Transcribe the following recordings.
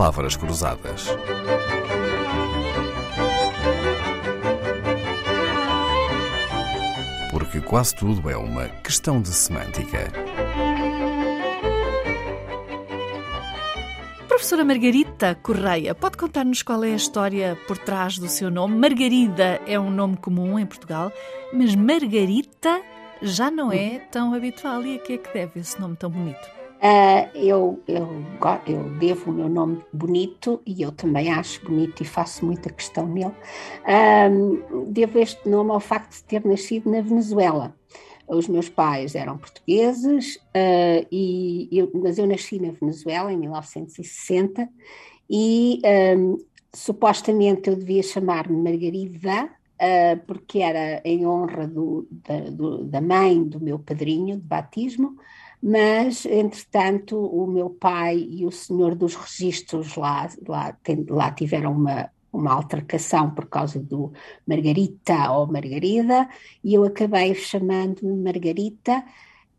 palavras cruzadas. Porque quase tudo é uma questão de semântica. Professora Margarita Correia, pode contar-nos qual é a história por trás do seu nome? Margarida é um nome comum em Portugal, mas Margarita já não é tão habitual. E a que é que deve esse nome tão bonito? Uh, eu, eu, eu devo o meu nome bonito e eu também acho bonito e faço muita questão nele. Uh, devo este nome ao facto de ter nascido na Venezuela. Os meus pais eram portugueses, uh, e eu, mas eu nasci na Venezuela em 1960 e um, supostamente eu devia chamar-me Margarida, porque era em honra do, da, do, da mãe do meu padrinho de batismo mas, entretanto, o meu pai e o senhor dos registros lá, lá, lá tiveram uma, uma altercação por causa do Margarita ou Margarida, e eu acabei chamando-me Margarita.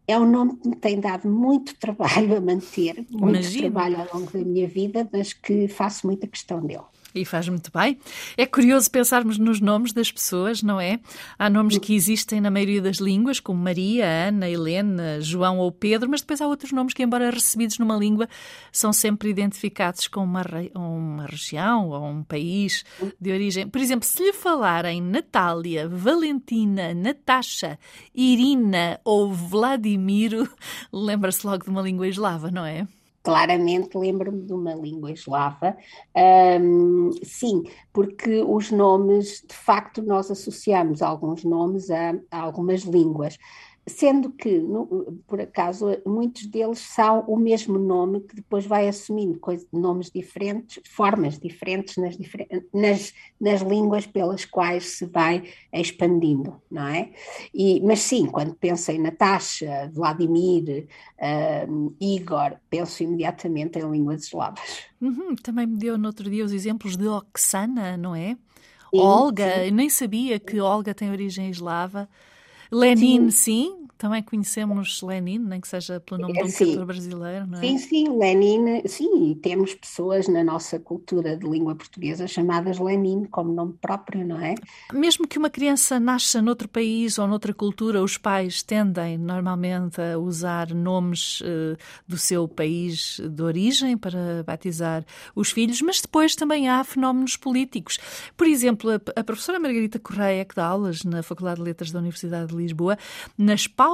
É um nome que me tem dado muito trabalho a manter, muito Imagina. trabalho ao longo da minha vida, mas que faço muita questão dele. E faz muito bem. É curioso pensarmos nos nomes das pessoas, não é? Há nomes que existem na maioria das línguas, como Maria, Ana, Helena, João ou Pedro, mas depois há outros nomes que, embora recebidos numa língua, são sempre identificados com uma, uma região ou um país de origem. Por exemplo, se lhe falarem Natália, Valentina, Natasha, Irina ou Vladimiro, lembra-se logo de uma língua eslava, não é? Claramente lembro-me de uma língua eslava. Um, sim, porque os nomes, de facto, nós associamos alguns nomes a, a algumas línguas sendo que, no, por acaso, muitos deles são o mesmo nome que depois vai assumindo coisas, nomes diferentes, formas diferentes nas, nas, nas línguas pelas quais se vai expandindo, não é? E, mas sim, quando penso em Natasha, Vladimir, uh, Igor, penso imediatamente em línguas eslavas. Uhum, também me deu no outro dia os exemplos de Oksana, não é? Sim, Olga, sim. nem sabia que Olga tem origem eslava. Lenin, sim. sim. Também conhecemos Lenin, nem que seja pelo nome de um escritor brasileiro, não é? Sim, sim, Lenin, sim, e temos pessoas na nossa cultura de língua portuguesa chamadas Lenin como nome próprio, não é? Mesmo que uma criança nasça noutro país ou noutra cultura, os pais tendem normalmente a usar nomes uh, do seu país de origem para batizar os filhos, mas depois também há fenómenos políticos. Por exemplo, a, a professora Margarita Correia, que dá aulas na Faculdade de Letras da Universidade de Lisboa, nas pautas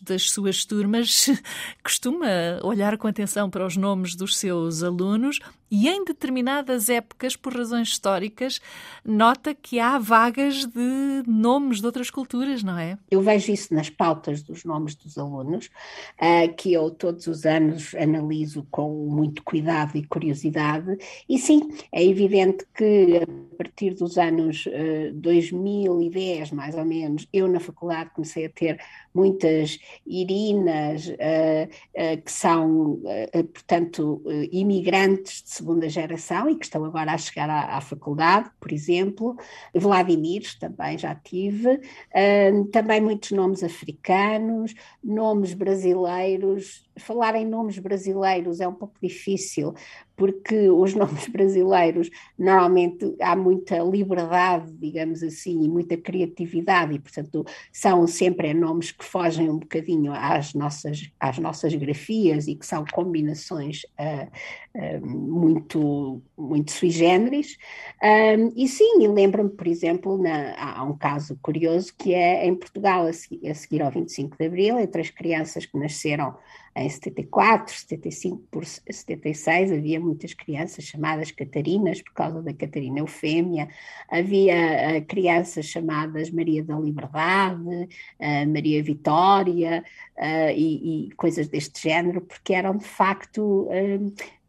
das suas turmas costuma olhar com atenção para os nomes dos seus alunos e em determinadas épocas, por razões históricas, nota que há vagas de nomes de outras culturas, não é? Eu vejo isso nas pautas dos nomes dos alunos, uh, que eu todos os anos analiso com muito cuidado e curiosidade, e sim, é evidente que a partir dos anos uh, 2010, mais ou menos, eu na faculdade comecei a ter muitas Irinas, uh, que são, portanto, imigrantes de segunda geração e que estão agora a chegar à, à faculdade, por exemplo. Vladimir também já tive. Uh, também muitos nomes africanos, nomes brasileiros. Falar em nomes brasileiros é um pouco difícil, porque os nomes brasileiros normalmente há muita liberdade, digamos assim, e muita criatividade, e portanto são sempre nomes que fogem um bocadinho às nossas, às nossas grafias e que são combinações uh, uh, muito, muito sui generis. Um, e sim, lembro-me, por exemplo, na, há um caso curioso que é em Portugal, a a seguir ao 25 de Abril, entre as crianças que nasceram em 74, 75 por 76, havia muitas crianças chamadas Catarinas, por causa da Catarina Eufémia, havia uh, crianças chamadas Maria da Liberdade, uh, Maria Vitória uh, e, e, coisas deste género, porque eram de facto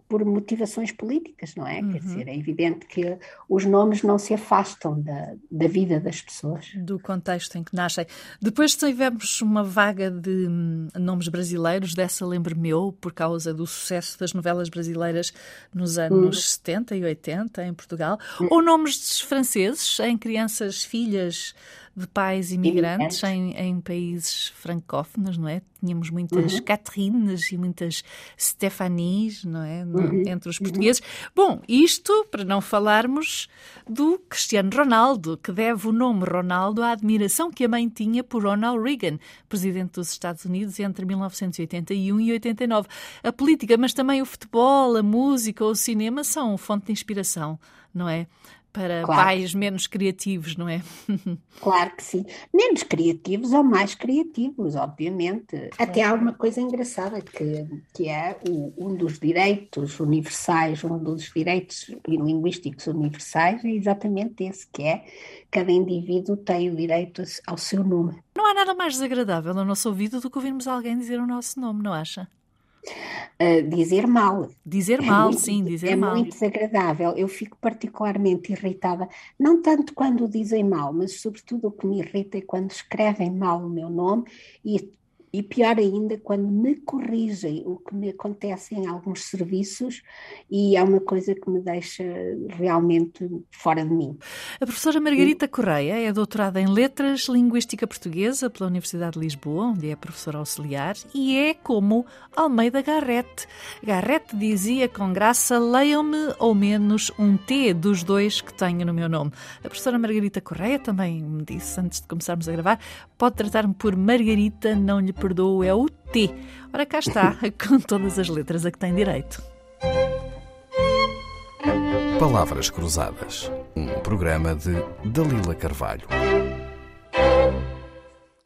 por motivações políticas, não é? Uhum. Quer dizer, é evidente que os nomes não se afastam da, da vida das pessoas. Do contexto em que nascem. Depois tivemos uma vaga de hum, nomes brasileiros, dessa lembro-me eu, por causa do sucesso das novelas brasileiras nos anos uhum. 70 e 80 em Portugal, uhum. ou nomes franceses em crianças, filhas de pais imigrantes em, em, países francófonos, não é? Tínhamos muitas uhum. Catherines e muitas Stephanies, não é? Uhum. Entre os uhum. portugueses. Uhum. Bom, isto para não falarmos do Cristiano Ronaldo, que deve o nome Ronaldo à admiração que a mãe tinha por Ronald Reagan, presidente dos Estados Unidos entre 1981 e 89. A política, mas também o futebol, a música, o cinema são fonte de inspiração, não é? Para claro. pais menos criativos, não é? claro que sim. Menos criativos ou mais criativos, obviamente. Até há uma coisa engraçada que, que é o, um dos direitos universais, um dos direitos linguísticos universais é exatamente esse, que é cada indivíduo tem o direito ao seu nome. Não há nada mais desagradável no nosso ouvido do que ouvirmos alguém dizer o nosso nome, não acha? Uh, dizer mal. Dizer é mal, muito, sim, dizer é mal. É muito desagradável. Eu fico particularmente irritada, não tanto quando dizem mal, mas sobretudo o que me irrita é quando escrevem mal o meu nome e e pior ainda, quando me corrigem o que me acontece em alguns serviços, e é uma coisa que me deixa realmente fora de mim. A professora Margarita Correia é doutorada em Letras Linguística Portuguesa pela Universidade de Lisboa, onde é professora auxiliar, e é como Almeida Garrett. Garrett dizia com graça: leiam-me ao menos um T dos dois que tenho no meu nome. A professora Margarita Correia também me disse, antes de começarmos a gravar, pode tratar-me por Margarita, não lhe perdoo é o T. Ora, cá está, com todas as letras a que tem direito. Palavras Cruzadas, um programa de Dalila Carvalho.